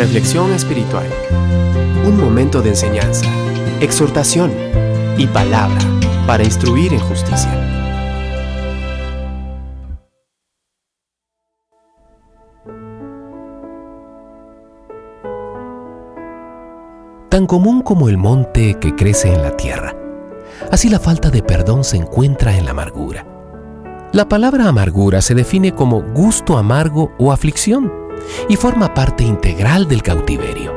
Reflexión espiritual. Un momento de enseñanza, exhortación y palabra para instruir en justicia. Tan común como el monte que crece en la tierra, así la falta de perdón se encuentra en la amargura. La palabra amargura se define como gusto amargo o aflicción y forma parte integral del cautiverio.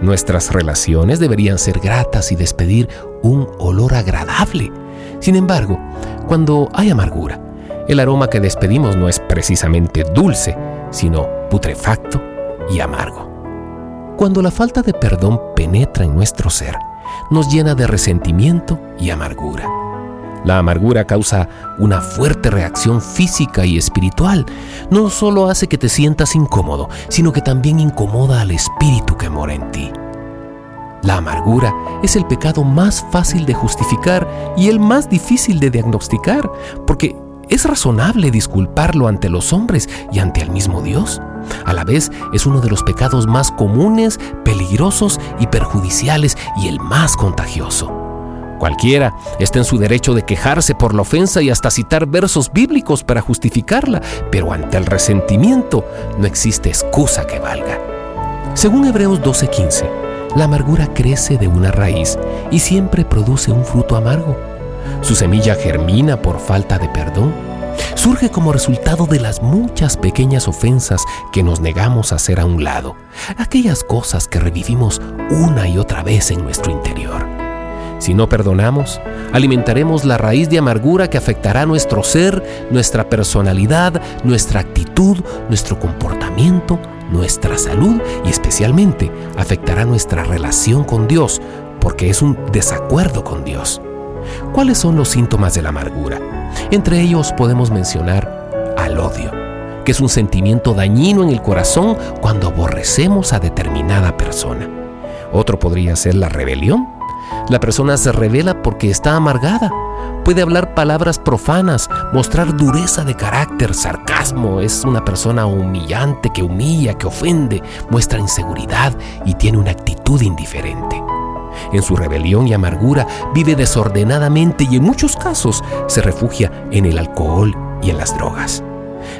Nuestras relaciones deberían ser gratas y despedir un olor agradable. Sin embargo, cuando hay amargura, el aroma que despedimos no es precisamente dulce, sino putrefacto y amargo. Cuando la falta de perdón penetra en nuestro ser, nos llena de resentimiento y amargura. La amargura causa una fuerte reacción física y espiritual. No solo hace que te sientas incómodo, sino que también incomoda al espíritu que mora en ti. La amargura es el pecado más fácil de justificar y el más difícil de diagnosticar, porque es razonable disculparlo ante los hombres y ante el mismo Dios. A la vez es uno de los pecados más comunes, peligrosos y perjudiciales y el más contagioso. Cualquiera está en su derecho de quejarse por la ofensa y hasta citar versos bíblicos para justificarla, pero ante el resentimiento no existe excusa que valga. Según Hebreos 12:15, la amargura crece de una raíz y siempre produce un fruto amargo. Su semilla germina por falta de perdón. Surge como resultado de las muchas pequeñas ofensas que nos negamos a hacer a un lado, aquellas cosas que revivimos una y otra vez en nuestro interior. Si no perdonamos, alimentaremos la raíz de amargura que afectará nuestro ser, nuestra personalidad, nuestra actitud, nuestro comportamiento, nuestra salud y especialmente afectará nuestra relación con Dios, porque es un desacuerdo con Dios. ¿Cuáles son los síntomas de la amargura? Entre ellos podemos mencionar al odio, que es un sentimiento dañino en el corazón cuando aborrecemos a determinada persona. Otro podría ser la rebelión, la persona se revela porque está amargada. Puede hablar palabras profanas, mostrar dureza de carácter, sarcasmo. Es una persona humillante que humilla, que ofende, muestra inseguridad y tiene una actitud indiferente. En su rebelión y amargura vive desordenadamente y en muchos casos se refugia en el alcohol y en las drogas.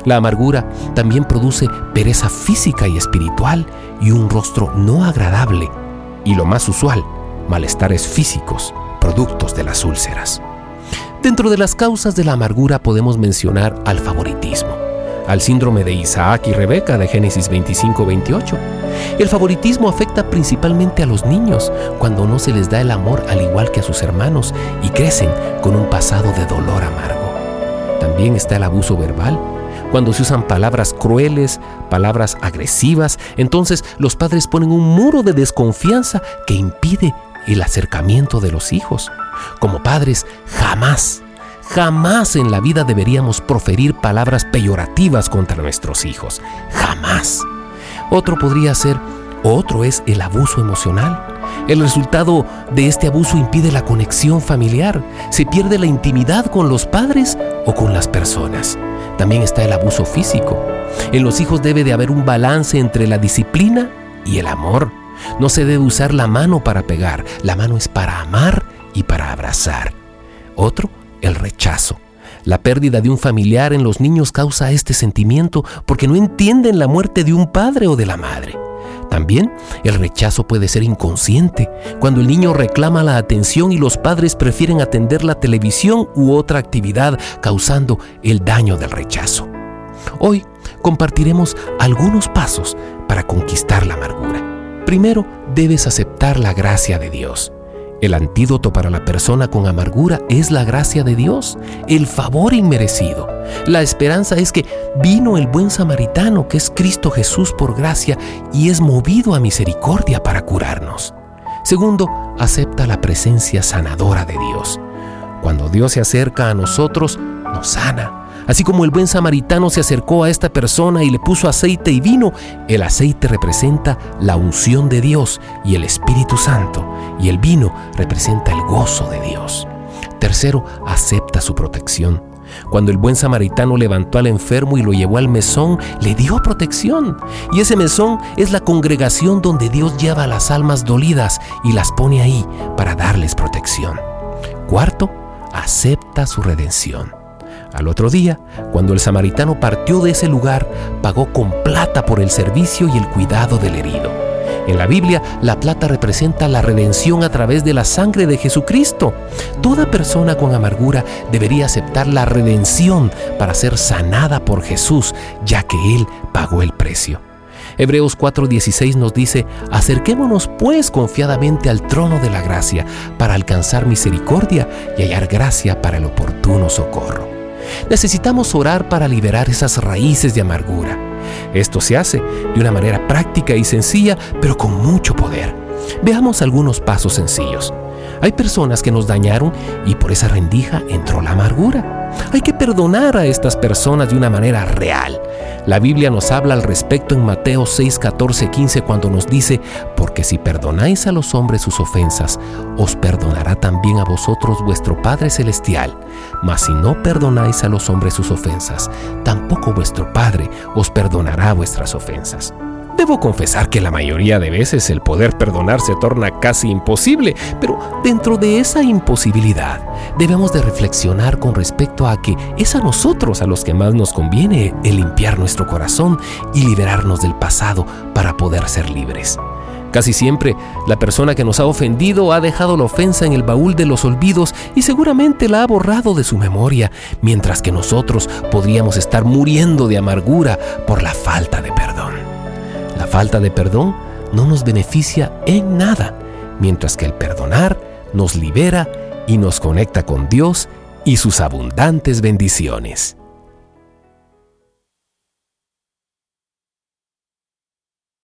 La amargura también produce pereza física y espiritual y un rostro no agradable y lo más usual, malestares físicos, productos de las úlceras. Dentro de las causas de la amargura podemos mencionar al favoritismo, al síndrome de Isaac y Rebeca de Génesis 25-28. El favoritismo afecta principalmente a los niños cuando no se les da el amor al igual que a sus hermanos y crecen con un pasado de dolor amargo. También está el abuso verbal, cuando se usan palabras crueles, palabras agresivas, entonces los padres ponen un muro de desconfianza que impide el acercamiento de los hijos. Como padres, jamás, jamás en la vida deberíamos proferir palabras peyorativas contra nuestros hijos. Jamás. Otro podría ser, otro es el abuso emocional. El resultado de este abuso impide la conexión familiar. Se pierde la intimidad con los padres o con las personas. También está el abuso físico. En los hijos debe de haber un balance entre la disciplina y el amor. No se debe usar la mano para pegar, la mano es para amar y para abrazar. Otro, el rechazo. La pérdida de un familiar en los niños causa este sentimiento porque no entienden la muerte de un padre o de la madre. También el rechazo puede ser inconsciente, cuando el niño reclama la atención y los padres prefieren atender la televisión u otra actividad, causando el daño del rechazo. Hoy compartiremos algunos pasos para conquistar la amargura. Primero, debes aceptar la gracia de Dios. El antídoto para la persona con amargura es la gracia de Dios, el favor inmerecido. La esperanza es que vino el buen samaritano, que es Cristo Jesús por gracia, y es movido a misericordia para curarnos. Segundo, acepta la presencia sanadora de Dios. Cuando Dios se acerca a nosotros, nos sana Así como el buen samaritano se acercó a esta persona y le puso aceite y vino, el aceite representa la unción de Dios y el Espíritu Santo, y el vino representa el gozo de Dios. Tercero, acepta su protección. Cuando el buen samaritano levantó al enfermo y lo llevó al mesón, le dio protección. Y ese mesón es la congregación donde Dios lleva a las almas dolidas y las pone ahí para darles protección. Cuarto, acepta su redención. Al otro día, cuando el samaritano partió de ese lugar, pagó con plata por el servicio y el cuidado del herido. En la Biblia, la plata representa la redención a través de la sangre de Jesucristo. Toda persona con amargura debería aceptar la redención para ser sanada por Jesús, ya que Él pagó el precio. Hebreos 4:16 nos dice, acerquémonos pues confiadamente al trono de la gracia para alcanzar misericordia y hallar gracia para el oportuno socorro. Necesitamos orar para liberar esas raíces de amargura. Esto se hace de una manera práctica y sencilla, pero con mucho poder. Veamos algunos pasos sencillos. Hay personas que nos dañaron y por esa rendija entró la amargura. Hay que perdonar a estas personas de una manera real. La Biblia nos habla al respecto en Mateo 6, 14, 15 cuando nos dice, porque si perdonáis a los hombres sus ofensas, os perdonará también a vosotros vuestro Padre Celestial. Mas si no perdonáis a los hombres sus ofensas, tampoco vuestro Padre os perdonará vuestras ofensas. Debo confesar que la mayoría de veces el poder perdonar se torna casi imposible, pero dentro de esa imposibilidad debemos de reflexionar con respecto a que es a nosotros a los que más nos conviene el limpiar nuestro corazón y liberarnos del pasado para poder ser libres. Casi siempre la persona que nos ha ofendido ha dejado la ofensa en el baúl de los olvidos y seguramente la ha borrado de su memoria, mientras que nosotros podríamos estar muriendo de amargura por la falta de perdón. Falta de perdón no nos beneficia en nada, mientras que el perdonar nos libera y nos conecta con Dios y sus abundantes bendiciones.